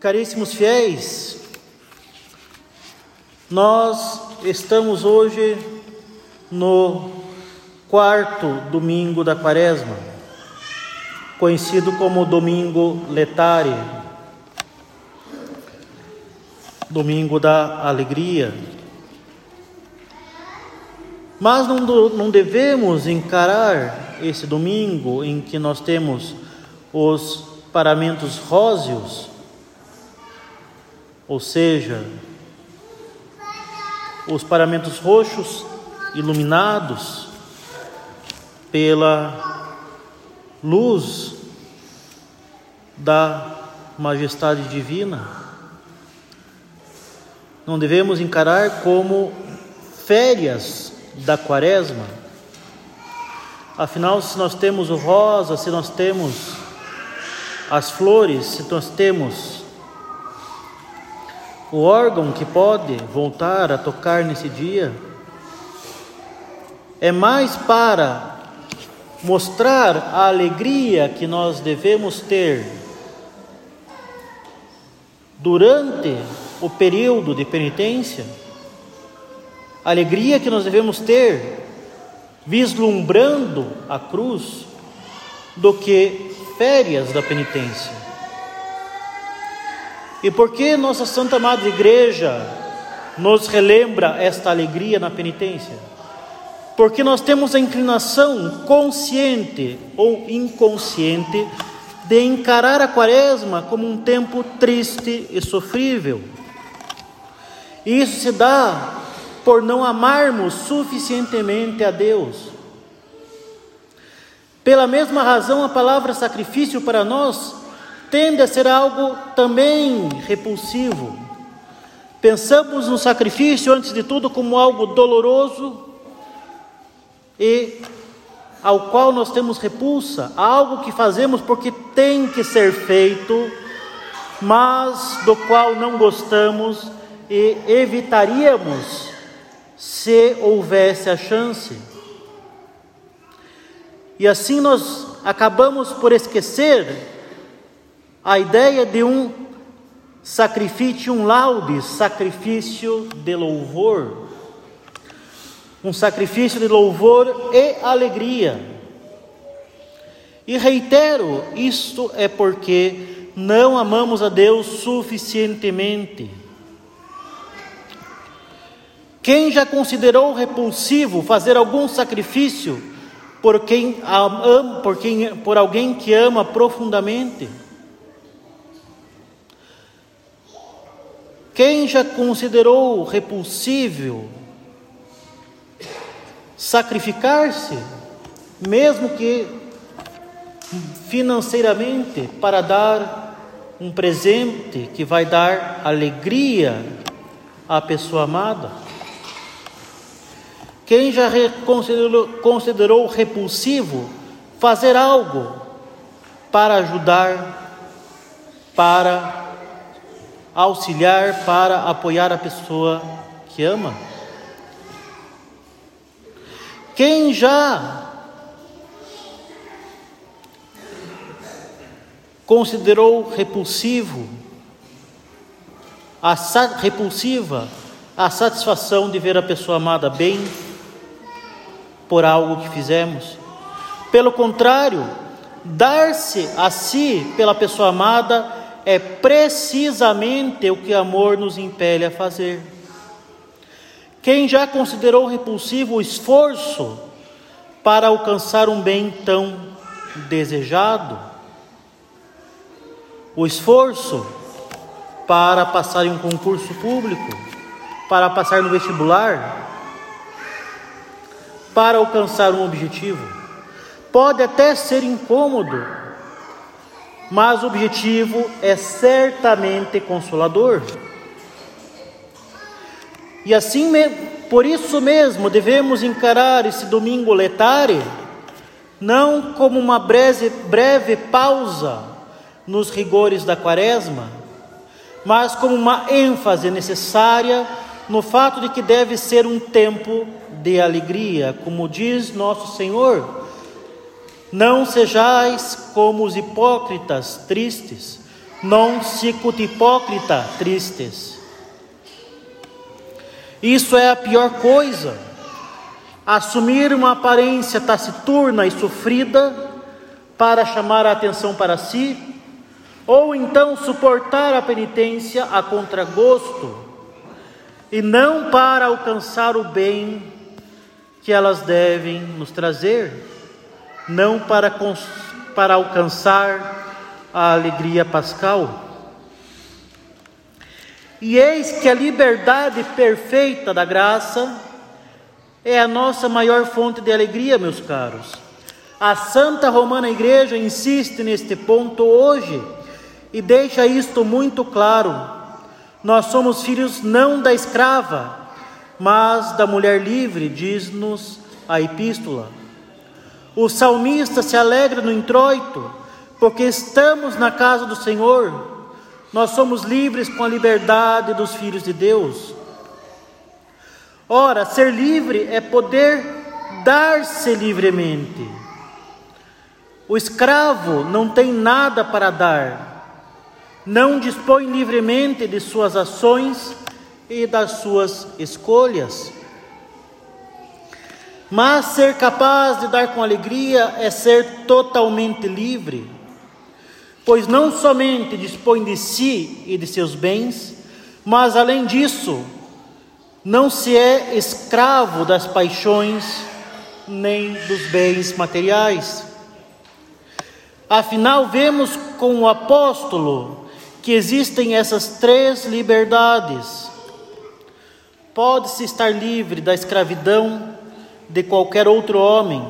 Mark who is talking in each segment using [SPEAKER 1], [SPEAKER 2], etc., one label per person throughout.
[SPEAKER 1] Caríssimos fiéis, nós estamos hoje no quarto domingo da quaresma, conhecido como domingo letare, domingo da alegria. Mas não, não devemos encarar esse domingo em que nós temos os paramentos róseos ou seja, os paramentos roxos iluminados pela luz da majestade divina. Não devemos encarar como férias da quaresma. Afinal, se nós temos o rosa, se nós temos as flores, se nós temos o órgão que pode voltar a tocar nesse dia é mais para mostrar a alegria que nós devemos ter durante o período de penitência, a alegria que nós devemos ter vislumbrando a cruz, do que férias da penitência. E por que nossa Santa Madre Igreja nos relembra esta alegria na penitência? Porque nós temos a inclinação consciente ou inconsciente de encarar a quaresma como um tempo triste e sofrível. E isso se dá por não amarmos suficientemente a Deus. Pela mesma razão, a palavra sacrifício para nós tende a ser algo também repulsivo. Pensamos no sacrifício, antes de tudo, como algo doloroso e ao qual nós temos repulsa, algo que fazemos porque tem que ser feito, mas do qual não gostamos e evitaríamos se houvesse a chance. E assim nós acabamos por esquecer a ideia de um sacrifício, um laude, sacrifício de louvor, um sacrifício de louvor e alegria. E reitero, isto é porque não amamos a Deus suficientemente. Quem já considerou repulsivo fazer algum sacrifício por quem por, quem, por alguém que ama profundamente? Quem já considerou repulsível sacrificar-se, mesmo que financeiramente, para dar um presente que vai dar alegria à pessoa amada? Quem já considerou, considerou repulsivo fazer algo para ajudar, para auxiliar para apoiar a pessoa que ama? Quem já considerou repulsivo a repulsiva a satisfação de ver a pessoa amada bem por algo que fizemos? Pelo contrário, dar-se a si pela pessoa amada é precisamente o que amor nos impele a fazer. Quem já considerou repulsivo o esforço para alcançar um bem tão desejado? O esforço para passar em um concurso público, para passar no vestibular, para alcançar um objetivo. Pode até ser incômodo, mas o objetivo é certamente consolador. E assim, por isso mesmo, devemos encarar esse domingo letare não como uma breve, breve pausa nos rigores da quaresma, mas como uma ênfase necessária no fato de que deve ser um tempo de alegria, como diz nosso Senhor não sejais como os hipócritas tristes, non sicut hipócrita tristes. Isso é a pior coisa. Assumir uma aparência taciturna e sofrida para chamar a atenção para si, ou então suportar a penitência a contragosto e não para alcançar o bem que elas devem nos trazer, não para, para alcançar a alegria pascal. E eis que a liberdade perfeita da graça é a nossa maior fonte de alegria, meus caros. A Santa Romana Igreja insiste neste ponto hoje e deixa isto muito claro. Nós somos filhos não da escrava, mas da mulher livre, diz-nos a epístola. O salmista se alegra no introito, porque estamos na casa do Senhor. Nós somos livres com a liberdade dos filhos de Deus. Ora, ser livre é poder dar-se livremente. O escravo não tem nada para dar, não dispõe livremente de suas ações e das suas escolhas. Mas ser capaz de dar com alegria é ser totalmente livre, pois não somente dispõe de si e de seus bens, mas além disso, não se é escravo das paixões nem dos bens materiais. Afinal, vemos com o apóstolo que existem essas três liberdades. Pode-se estar livre da escravidão de qualquer outro homem,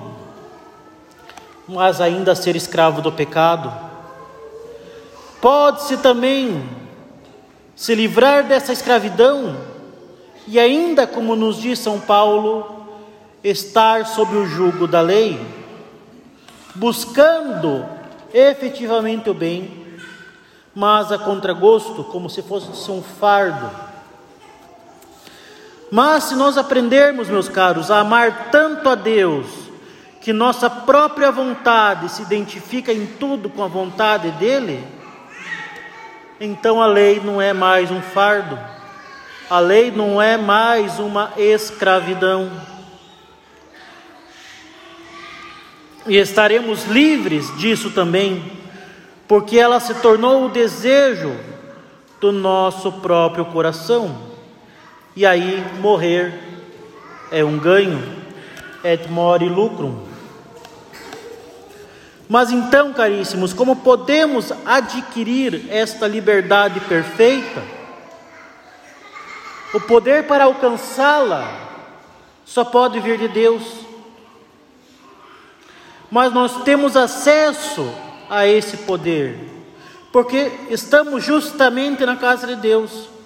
[SPEAKER 1] mas ainda ser escravo do pecado. Pode-se também se livrar dessa escravidão e ainda, como nos diz São Paulo, estar sob o jugo da lei, buscando efetivamente o bem, mas a contragosto, como se fosse um fardo. Mas se nós aprendermos, meus caros, a amar tanto a Deus, que nossa própria vontade se identifica em tudo com a vontade dele, então a lei não é mais um fardo, a lei não é mais uma escravidão. e estaremos livres disso também, porque ela se tornou o desejo do nosso próprio coração. E aí morrer é um ganho, et mori lucrum. Mas então, caríssimos, como podemos adquirir esta liberdade perfeita? O poder para alcançá-la só pode vir de Deus mas nós temos acesso a esse poder, porque estamos justamente na casa de Deus.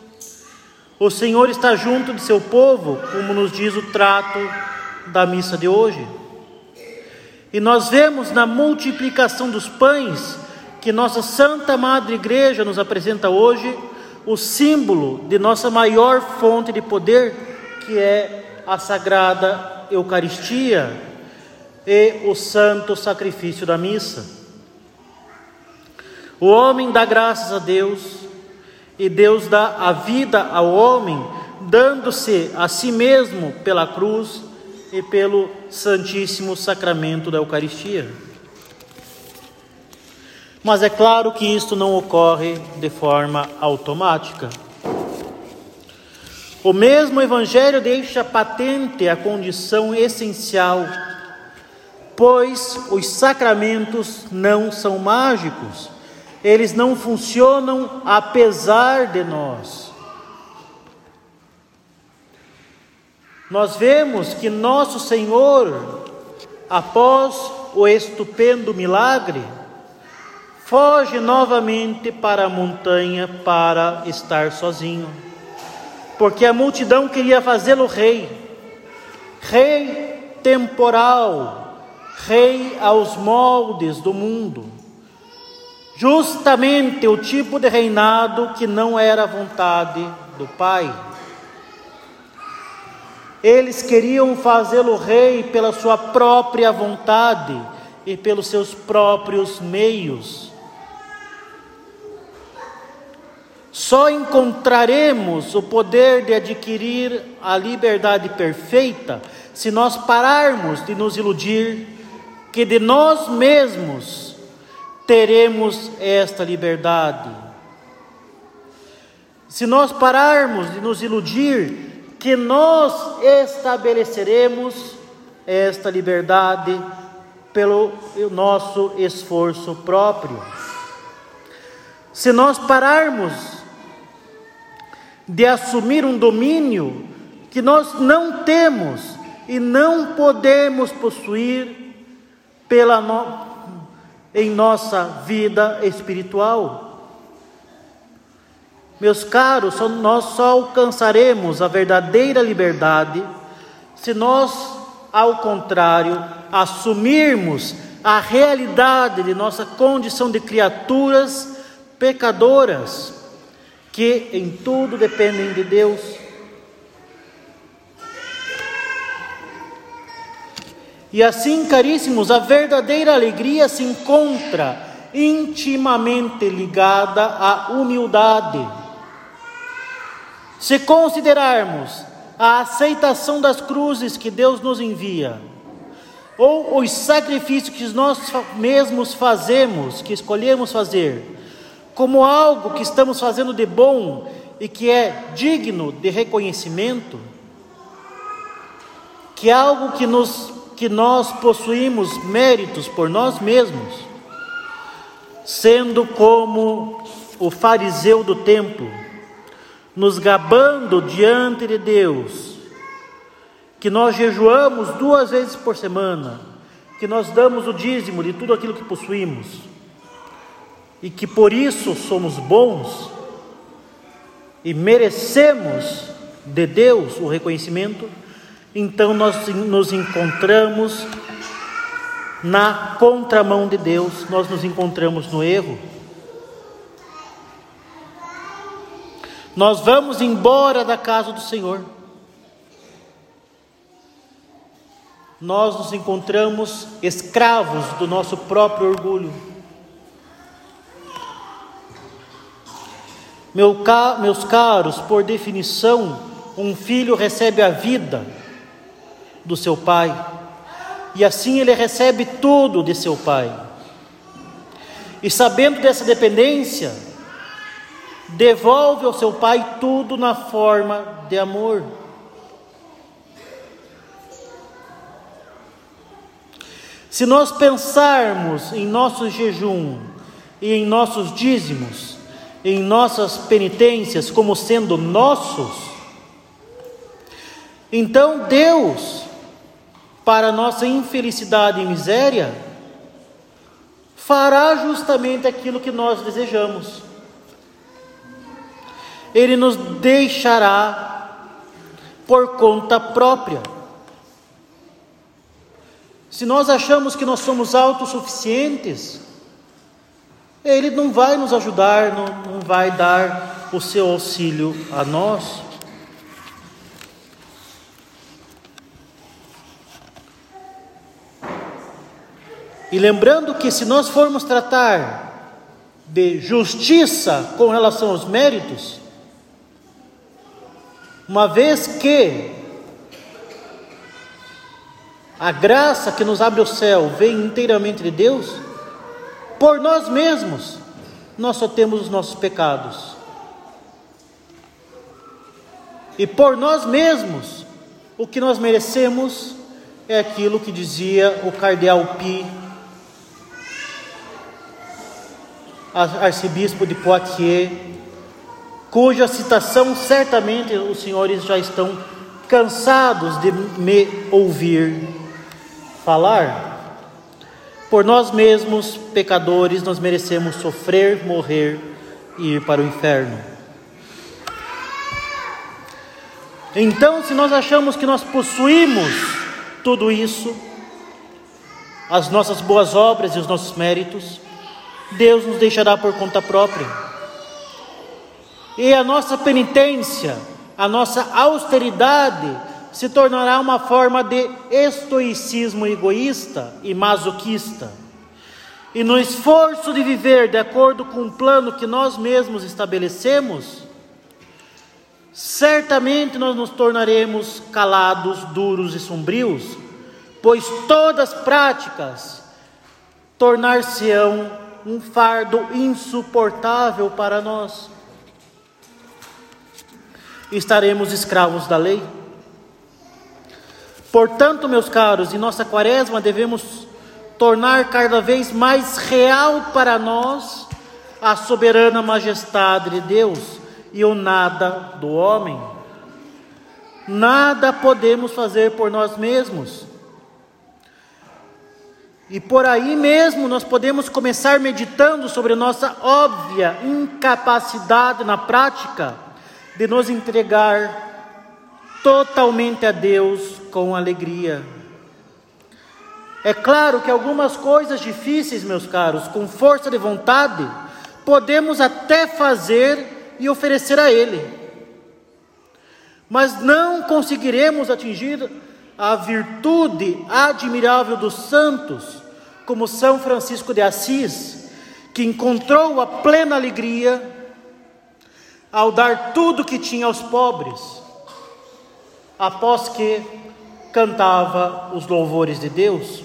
[SPEAKER 1] O Senhor está junto de seu povo, como nos diz o trato da missa de hoje. E nós vemos na multiplicação dos pães que nossa Santa Madre Igreja nos apresenta hoje o símbolo de nossa maior fonte de poder, que é a Sagrada Eucaristia, e o santo sacrifício da missa. O homem dá graças a Deus e Deus dá a vida ao homem, dando-se a si mesmo pela cruz e pelo Santíssimo Sacramento da Eucaristia. Mas é claro que isto não ocorre de forma automática. O mesmo Evangelho deixa patente a condição essencial pois os sacramentos não são mágicos, eles não funcionam apesar de nós. Nós vemos que nosso Senhor, após o estupendo milagre, foge novamente para a montanha para estar sozinho, porque a multidão queria fazê-lo rei, rei temporal, rei aos moldes do mundo. Justamente o tipo de reinado que não era vontade do Pai. Eles queriam fazê-lo rei pela sua própria vontade e pelos seus próprios meios. Só encontraremos o poder de adquirir a liberdade perfeita se nós pararmos de nos iludir que de nós mesmos teremos esta liberdade. Se nós pararmos de nos iludir que nós estabeleceremos esta liberdade pelo nosso esforço próprio. Se nós pararmos de assumir um domínio que nós não temos e não podemos possuir pela no... em nossa vida espiritual. Meus caros, nós só alcançaremos a verdadeira liberdade se nós, ao contrário, assumirmos a realidade de nossa condição de criaturas pecadoras, que em tudo dependem de Deus. E assim, caríssimos, a verdadeira alegria se encontra intimamente ligada à humildade. Se considerarmos a aceitação das cruzes que Deus nos envia, ou os sacrifícios que nós mesmos fazemos, que escolhemos fazer, como algo que estamos fazendo de bom e que é digno de reconhecimento, que é algo que, nos, que nós possuímos méritos por nós mesmos, sendo como o fariseu do templo, nos gabando diante de Deus, que nós jejuamos duas vezes por semana, que nós damos o dízimo de tudo aquilo que possuímos, e que por isso somos bons e merecemos de Deus o reconhecimento, então nós nos encontramos na contramão de Deus, nós nos encontramos no erro. Nós vamos embora da casa do Senhor. nós nos encontramos escravos do nosso próprio orgulho. Meu, meus caros, por definição, um filho recebe a vida do seu pai, e assim ele recebe tudo de seu pai. E sabendo dessa dependência, devolve ao seu pai tudo na forma de amor. Se nós pensarmos em nosso jejum e em nossos dízimos, em nossas penitências como sendo nossos, então Deus, para nossa infelicidade e miséria, fará justamente aquilo que nós desejamos. Ele nos deixará por conta própria. Se nós achamos que nós somos autossuficientes, Ele não vai nos ajudar, não, não vai dar o seu auxílio a nós. E lembrando que se nós formos tratar de justiça com relação aos méritos, uma vez que a graça que nos abre o céu vem inteiramente de Deus, por nós mesmos, nós só temos os nossos pecados. E por nós mesmos, o que nós merecemos é aquilo que dizia o cardeal Pi, arcebispo de Poitiers, cuja citação certamente os senhores já estão cansados de me ouvir falar. Por nós mesmos, pecadores, nós merecemos sofrer, morrer e ir para o inferno. Então, se nós achamos que nós possuímos tudo isso, as nossas boas obras e os nossos méritos, Deus nos deixará por conta própria. E a nossa penitência, a nossa austeridade, se tornará uma forma de estoicismo egoísta e masoquista. e no esforço de viver de acordo com o plano que nós mesmos estabelecemos, certamente nós nos tornaremos calados, duros e sombrios, pois todas práticas tornar-se-ão um fardo insuportável para nós. Estaremos escravos da lei. Portanto, meus caros, em nossa quaresma devemos tornar cada vez mais real para nós a soberana majestade de Deus e o nada do homem. Nada podemos fazer por nós mesmos. E por aí mesmo nós podemos começar meditando sobre nossa óbvia incapacidade na prática de nos entregar totalmente a Deus com alegria. É claro que algumas coisas difíceis, meus caros, com força de vontade, podemos até fazer e oferecer a Ele, mas não conseguiremos atingir a virtude admirável dos santos, como São Francisco de Assis, que encontrou a plena alegria ao dar tudo que tinha aos pobres, após que cantava os louvores de Deus.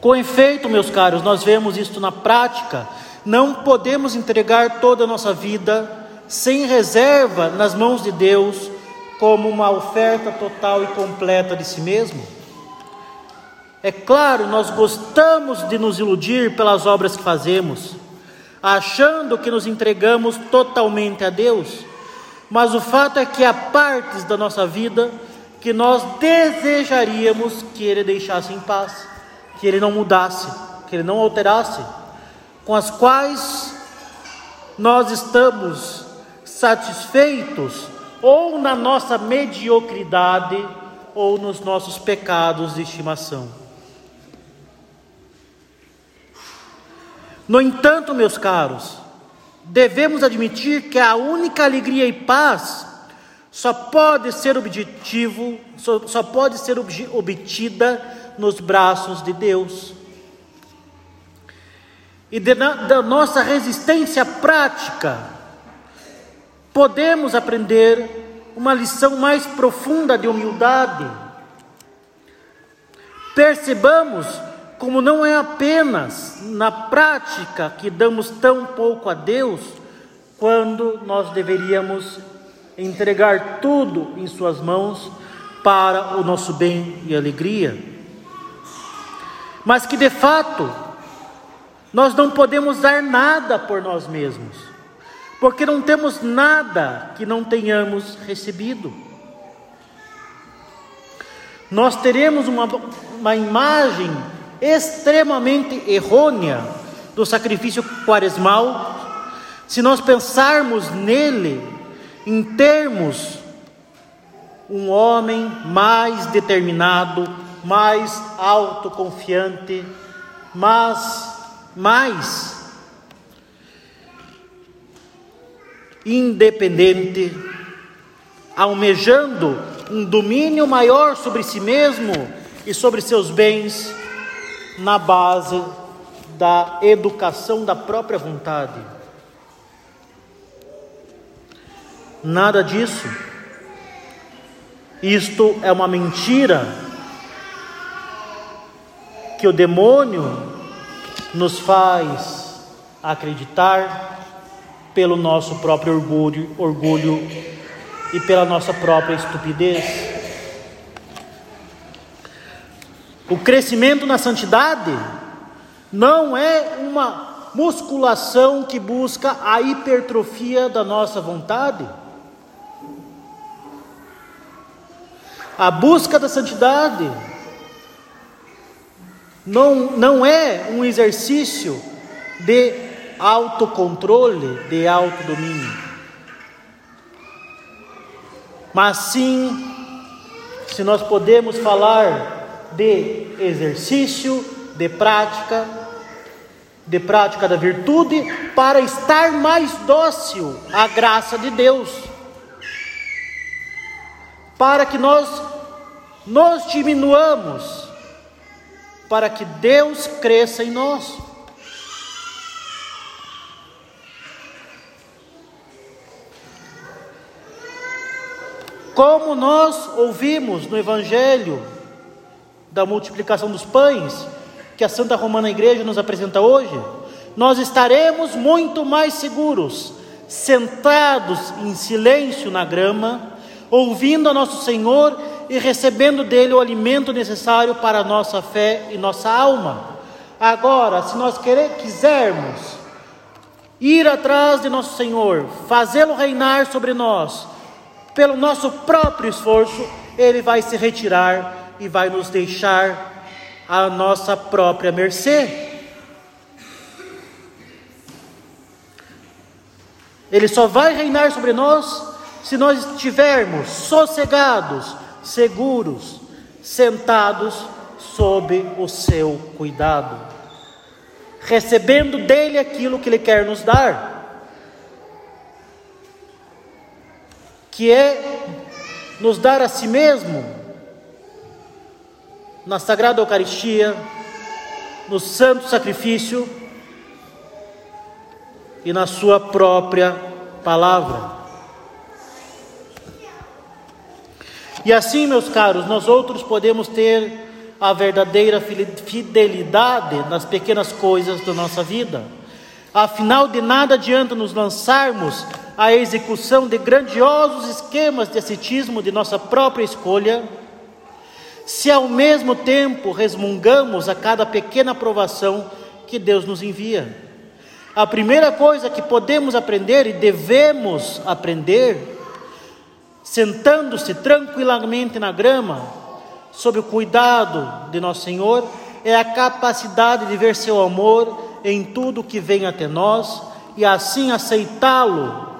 [SPEAKER 1] Com efeito, meus caros, nós vemos isto na prática. Não podemos entregar toda a nossa vida sem reserva nas mãos de Deus, como uma oferta total e completa de si mesmo. É claro, nós gostamos de nos iludir pelas obras que fazemos, achando que nos entregamos totalmente a Deus, mas o fato é que há partes da nossa vida que nós desejaríamos que Ele deixasse em paz que ele não mudasse, que ele não alterasse, com as quais nós estamos satisfeitos ou na nossa mediocridade ou nos nossos pecados de estimação. No entanto, meus caros, devemos admitir que a única alegria e paz só pode ser objetivo, só, só pode ser obtida nos braços de Deus. E de, da nossa resistência prática, podemos aprender uma lição mais profunda de humildade. Percebamos como não é apenas na prática que damos tão pouco a Deus, quando nós deveríamos entregar tudo em Suas mãos para o nosso bem e alegria mas que de fato nós não podemos dar nada por nós mesmos, porque não temos nada que não tenhamos recebido. Nós teremos uma, uma imagem extremamente errônea do sacrifício quaresmal se nós pensarmos nele em termos um homem mais determinado, mais autoconfiante, mas mais independente, almejando um domínio maior sobre si mesmo e sobre seus bens, na base da educação da própria vontade. Nada disso. Isto é uma mentira que o demônio nos faz acreditar pelo nosso próprio orgulho, orgulho e pela nossa própria estupidez. O crescimento na santidade não é uma musculação que busca a hipertrofia da nossa vontade. A busca da santidade não, não é um exercício de autocontrole, de autodomínio, mas sim, se nós podemos falar de exercício, de prática, de prática da virtude, para estar mais dócil à graça de Deus, para que nós nos diminuamos para que Deus cresça em nós. Como nós ouvimos no Evangelho da multiplicação dos pães, que a Santa Romana Igreja nos apresenta hoje, nós estaremos muito mais seguros, sentados em silêncio na grama, ouvindo a nosso Senhor e recebendo dele o alimento necessário para a nossa fé e nossa alma. Agora, se nós querer, quisermos ir atrás de nosso Senhor, fazê-lo reinar sobre nós, pelo nosso próprio esforço, ele vai se retirar e vai nos deixar à nossa própria mercê. Ele só vai reinar sobre nós se nós estivermos sossegados, seguros, sentados sob o seu cuidado, recebendo dele aquilo que ele quer nos dar. que é nos dar a si mesmo na Sagrada Eucaristia, no Santo Sacrifício e na Sua própria palavra. E assim, meus caros, nós outros podemos ter a verdadeira fidelidade nas pequenas coisas da nossa vida. Afinal, de nada adianta nos lançarmos a execução de grandiosos esquemas de ascetismo de nossa própria escolha, se ao mesmo tempo resmungamos a cada pequena provação que Deus nos envia. A primeira coisa que podemos aprender e devemos aprender, sentando-se tranquilamente na grama, sob o cuidado de nosso Senhor, é a capacidade de ver seu amor em tudo que vem até nós e assim aceitá-lo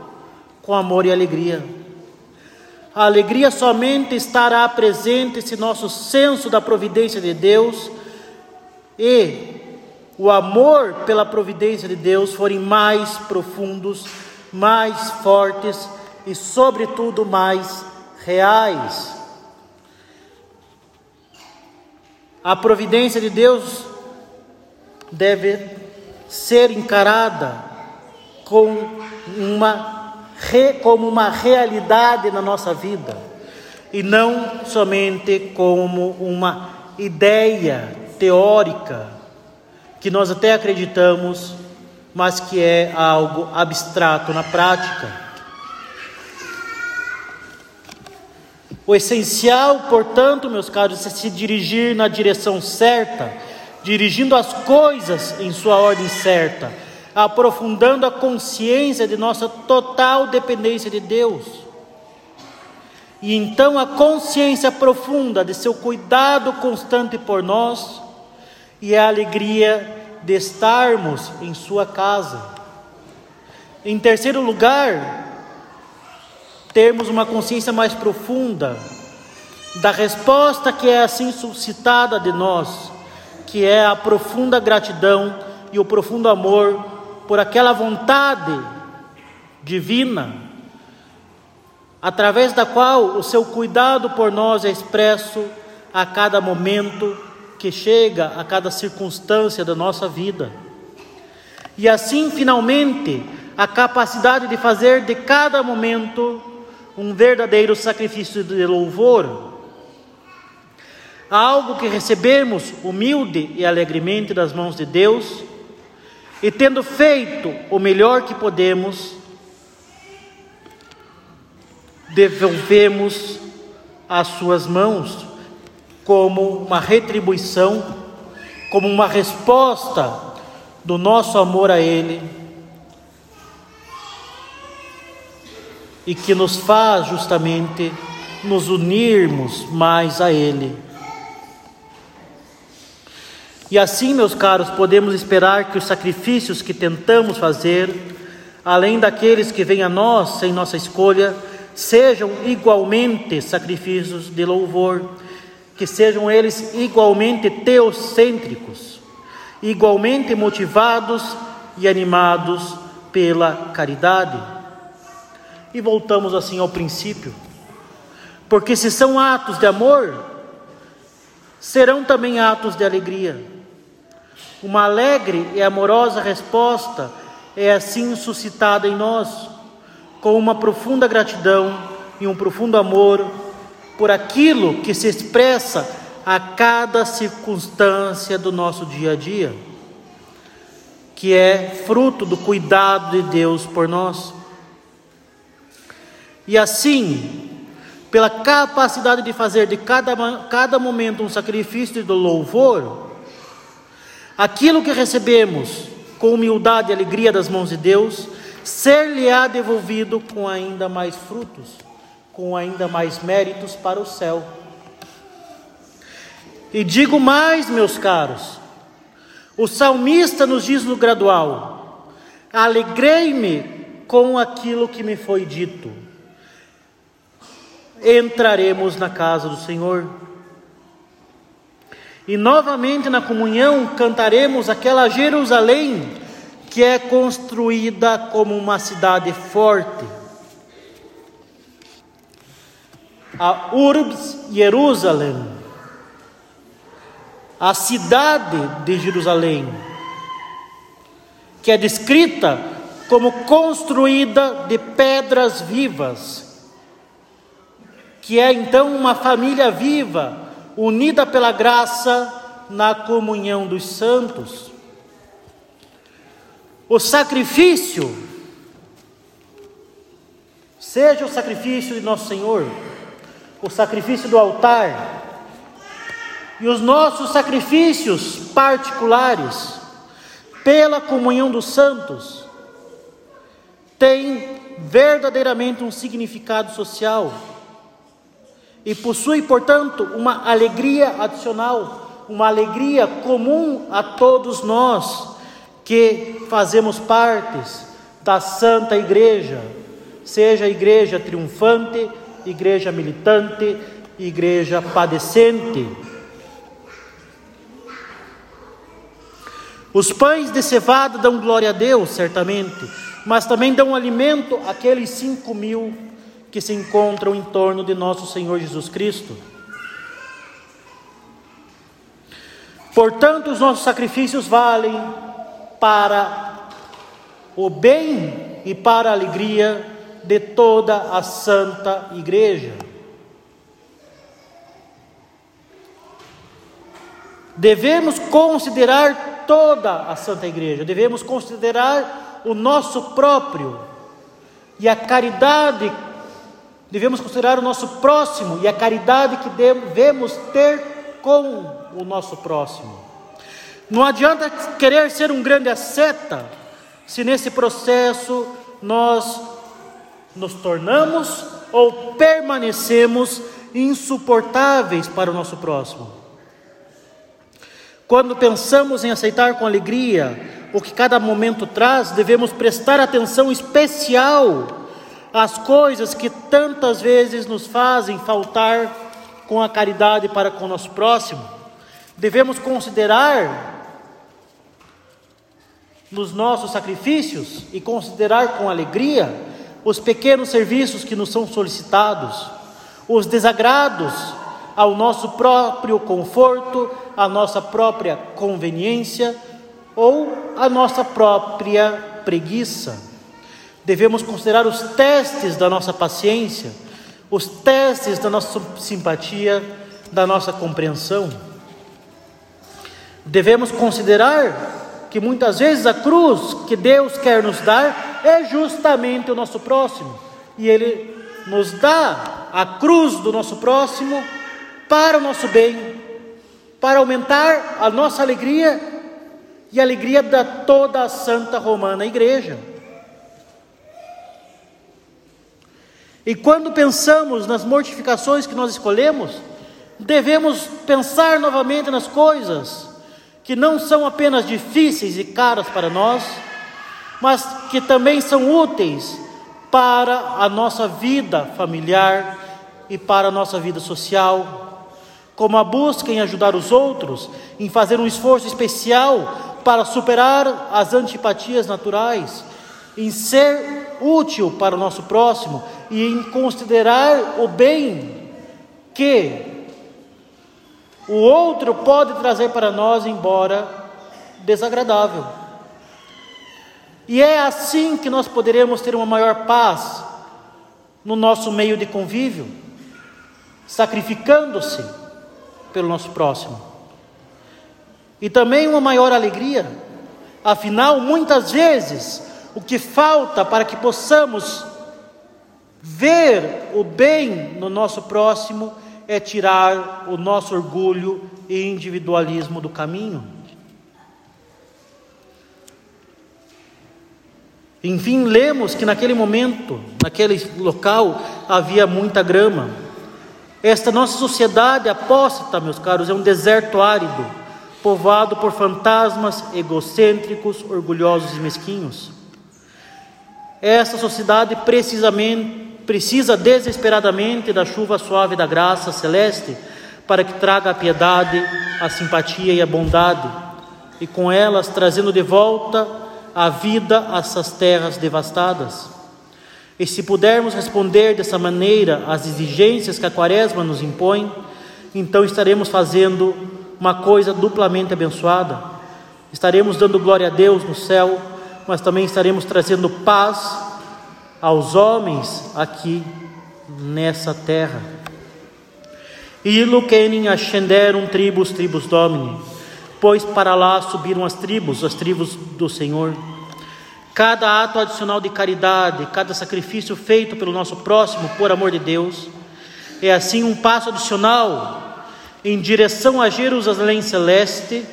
[SPEAKER 1] com amor e alegria. A alegria somente estará presente se nosso senso da providência de Deus e o amor pela providência de Deus forem mais profundos, mais fortes e, sobretudo, mais reais. A providência de Deus deve ser encarada com uma como uma realidade na nossa vida e não somente como uma ideia teórica que nós até acreditamos, mas que é algo abstrato na prática. O essencial, portanto, meus caros, é se dirigir na direção certa, dirigindo as coisas em sua ordem certa aprofundando a consciência de nossa total dependência de Deus. E então a consciência profunda de seu cuidado constante por nós e a alegria de estarmos em sua casa. Em terceiro lugar, termos uma consciência mais profunda da resposta que é assim suscitada de nós, que é a profunda gratidão e o profundo amor por aquela vontade divina, através da qual o seu cuidado por nós é expresso a cada momento que chega, a cada circunstância da nossa vida. E assim, finalmente, a capacidade de fazer de cada momento um verdadeiro sacrifício de louvor, algo que recebemos humilde e alegremente das mãos de Deus e tendo feito o melhor que podemos, devolvemos às suas mãos como uma retribuição, como uma resposta do nosso amor a Ele e que nos faz justamente nos unirmos mais a Ele. E assim, meus caros, podemos esperar que os sacrifícios que tentamos fazer, além daqueles que vêm a nós sem nossa escolha, sejam igualmente sacrifícios de louvor, que sejam eles igualmente teocêntricos, igualmente motivados e animados pela caridade. E voltamos assim ao princípio, porque se são atos de amor, serão também atos de alegria. Uma alegre e amorosa resposta é assim suscitada em nós, com uma profunda gratidão e um profundo amor por aquilo que se expressa a cada circunstância do nosso dia a dia, que é fruto do cuidado de Deus por nós. E assim, pela capacidade de fazer de cada, cada momento um sacrifício de louvor, aquilo que recebemos com humildade e alegria das mãos de Deus, ser-lhe-á devolvido com ainda mais frutos, com ainda mais méritos para o céu. E digo mais, meus caros, o salmista nos diz no gradual: Alegrei-me com aquilo que me foi dito entraremos na casa do Senhor. E novamente na comunhão cantaremos aquela Jerusalém que é construída como uma cidade forte. A Urbs Jerusalém, a cidade de Jerusalém, que é descrita como construída de pedras vivas que é então uma família viva, unida pela graça na comunhão dos santos. O sacrifício, seja o sacrifício de Nosso Senhor, o sacrifício do altar, e os nossos sacrifícios particulares, pela comunhão dos santos, tem verdadeiramente um significado social e possui, portanto, uma alegria adicional, uma alegria comum a todos nós que fazemos partes da Santa Igreja, seja igreja triunfante, igreja militante, igreja padecente. Os pães de cevada dão glória a Deus, certamente, mas também dão alimento àqueles cinco mil que se encontram em torno de nosso Senhor Jesus Cristo. Portanto, os nossos sacrifícios valem para o bem e para a alegria de toda a Santa Igreja. Devemos considerar toda a Santa Igreja, devemos considerar o nosso próprio e a caridade devemos considerar o nosso próximo e a caridade que devemos ter com o nosso próximo. Não adianta querer ser um grande asceta se nesse processo nós nos tornamos ou permanecemos insuportáveis para o nosso próximo. Quando pensamos em aceitar com alegria o que cada momento traz, devemos prestar atenção especial as coisas que tantas vezes nos fazem faltar com a caridade para com o nosso próximo, devemos considerar nos nossos sacrifícios e considerar com alegria os pequenos serviços que nos são solicitados, os desagrados ao nosso próprio conforto, à nossa própria conveniência ou à nossa própria preguiça devemos considerar os testes da nossa paciência, os testes da nossa simpatia, da nossa compreensão. Devemos considerar que muitas vezes a cruz que Deus quer nos dar é justamente o nosso próximo, e Ele nos dá a cruz do nosso próximo para o nosso bem, para aumentar a nossa alegria e a alegria da toda a Santa Romana Igreja. E quando pensamos nas mortificações que nós escolhemos, devemos pensar novamente nas coisas que não são apenas difíceis e caras para nós, mas que também são úteis para a nossa vida familiar e para a nossa vida social, como a busca em ajudar os outros, em fazer um esforço especial para superar as antipatias naturais, em ser útil para o nosso próximo e em considerar o bem que o outro pode trazer para nós, embora desagradável. E é assim que nós poderemos ter uma maior paz no nosso meio de convívio, sacrificando-se pelo nosso próximo. E também uma maior alegria, afinal, muitas vezes, o que falta para que possamos ver o bem no nosso próximo é tirar o nosso orgulho e individualismo do caminho. Enfim, lemos que naquele momento, naquele local, havia muita grama. Esta nossa sociedade apóstata, meus caros, é um deserto árido, povoado por fantasmas egocêntricos, orgulhosos e mesquinhos. Esta sociedade precisamente precisa desesperadamente da chuva suave da graça celeste para que traga a piedade, a simpatia e a bondade, e com elas trazendo de volta a vida a essas terras devastadas. E se pudermos responder dessa maneira às exigências que a Quaresma nos impõe, então estaremos fazendo uma coisa duplamente abençoada. Estaremos dando glória a Deus no céu, mas também estaremos trazendo paz aos homens aqui nessa terra. E luquenem ascenderam tribos, tribos domini, pois para lá subiram as tribos, as tribos do Senhor. Cada ato adicional de caridade, cada sacrifício feito pelo nosso próximo, por amor de Deus, é assim um passo adicional em direção a Jerusalém celeste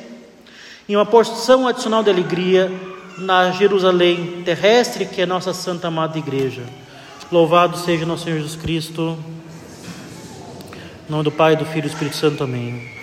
[SPEAKER 1] e uma porção adicional de alegria na Jerusalém terrestre, que é nossa santa amada igreja. Louvado seja nosso Senhor Jesus Cristo. Em nome do Pai, do Filho e do Espírito Santo. Amém.